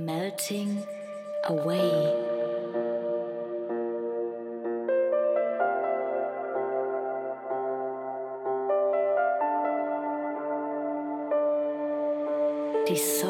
Melting away. dissolve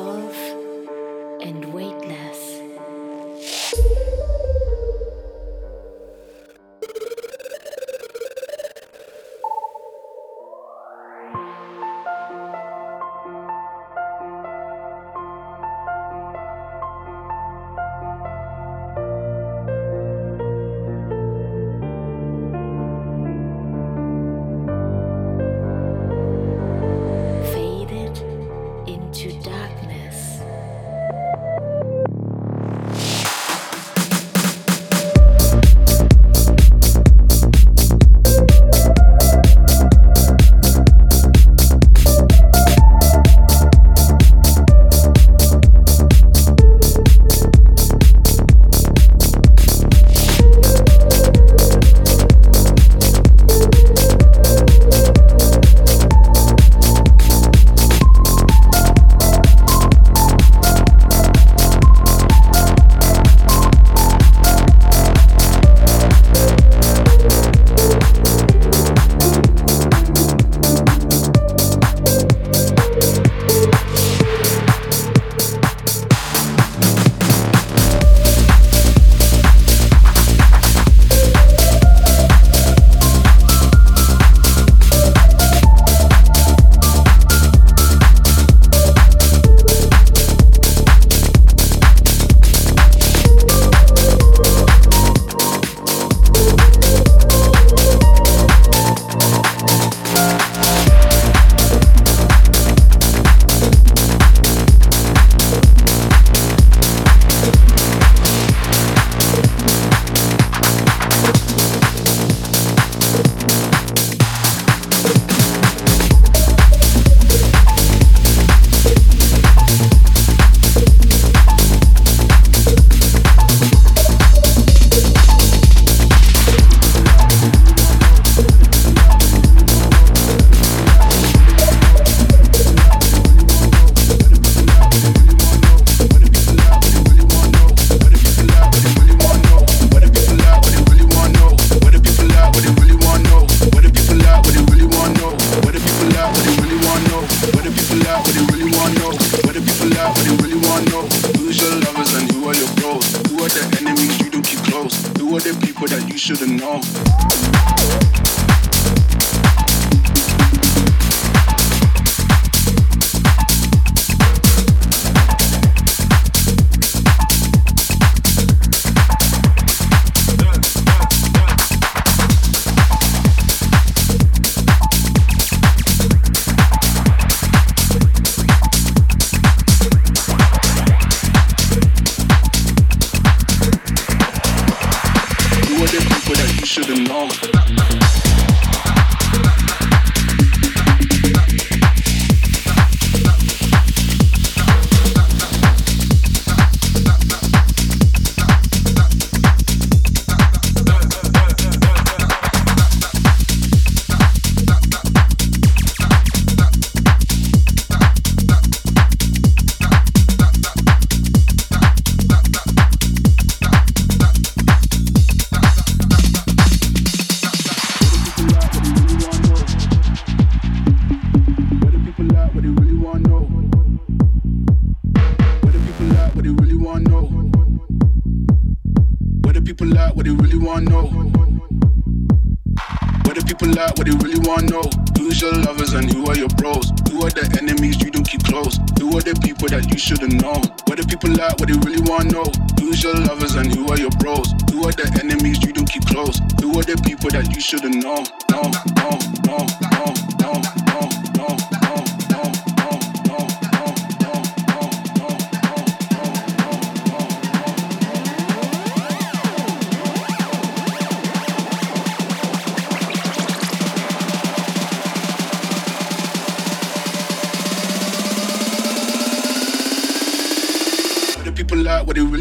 The people they really want know. The people they really want know. Your lovers and who are your bros? Who are the enemies you do keep close? Who are the people that you shouldn't know?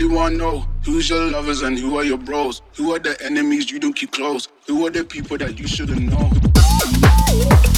Wanna know? Who's your lovers and who are your bros? Who are the enemies you don't keep close? Who are the people that you should've known?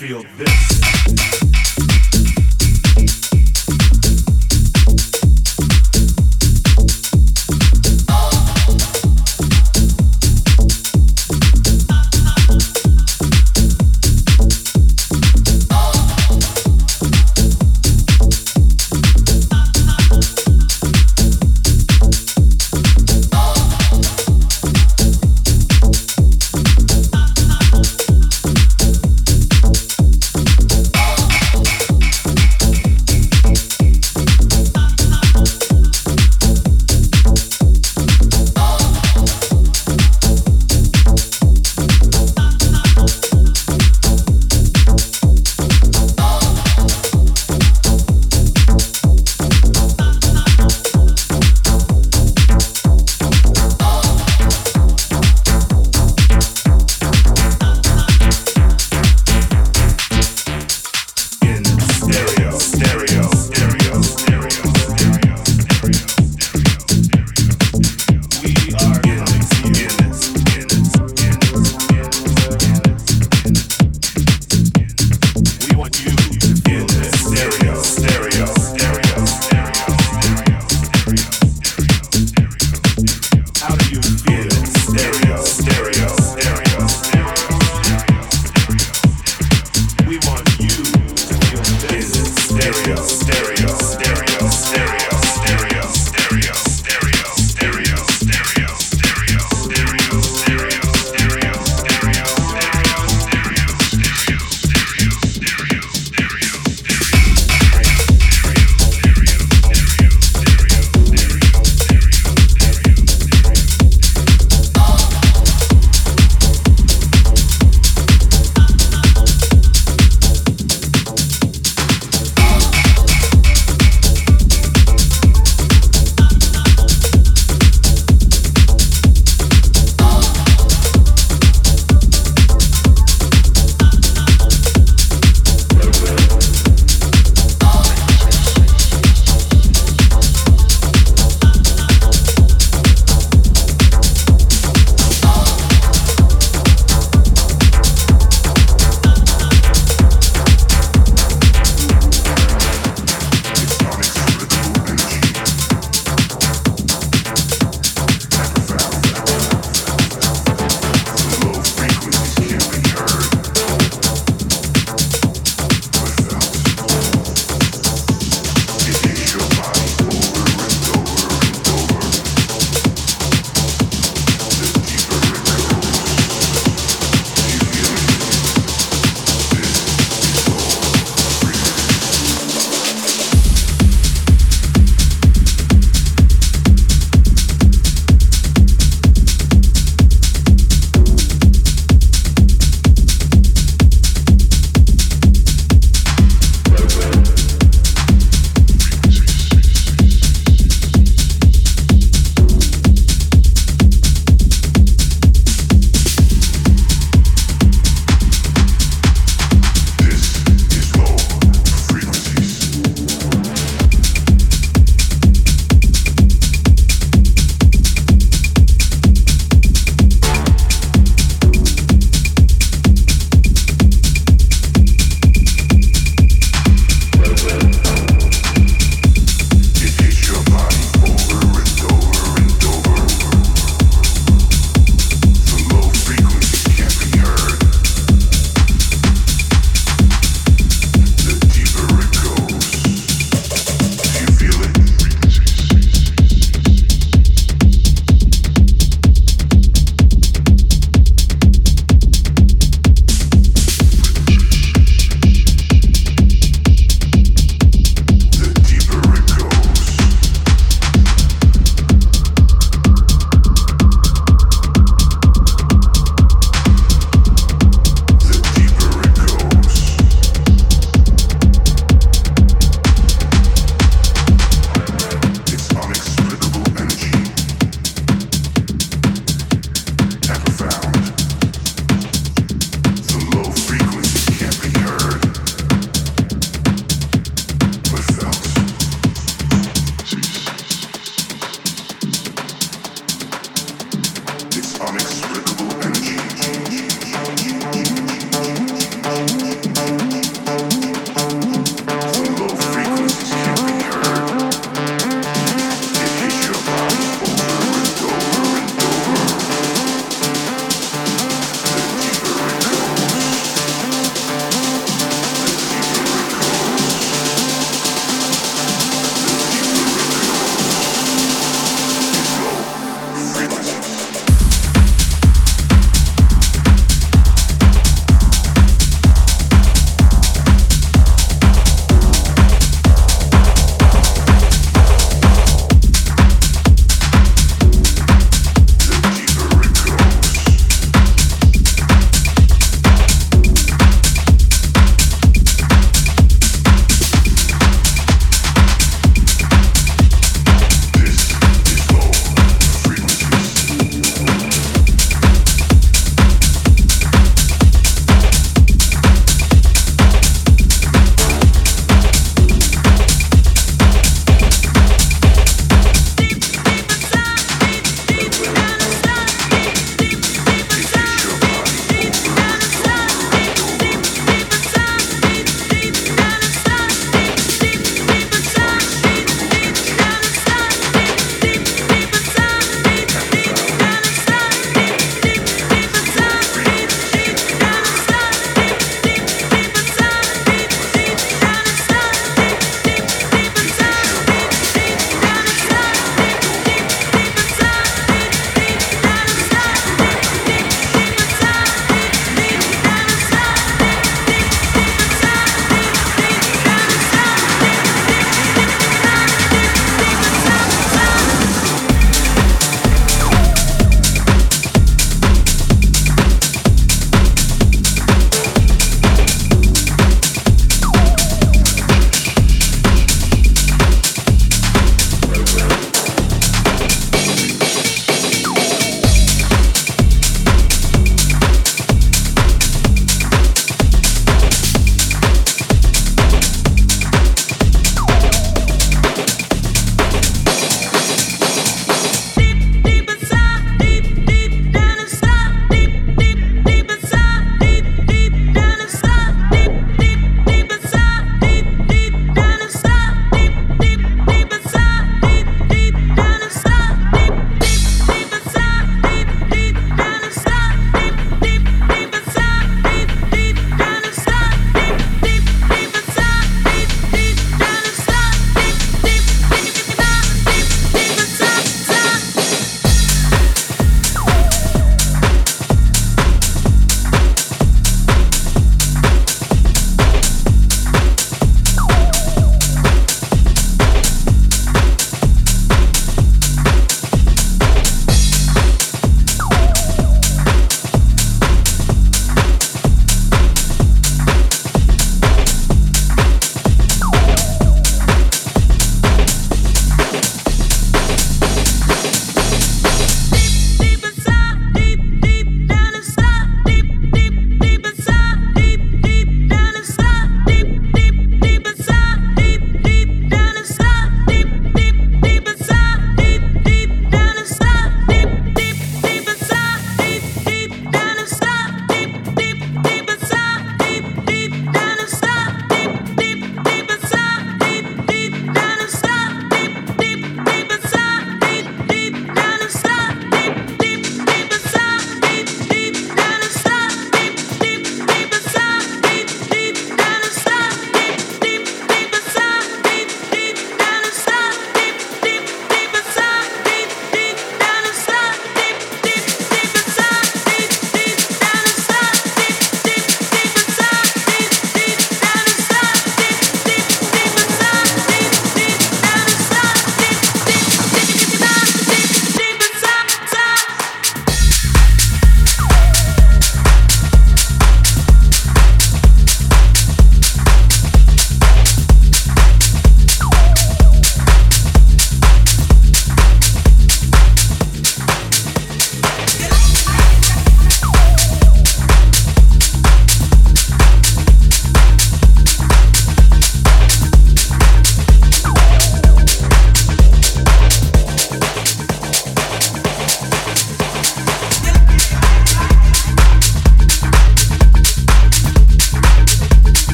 feel this.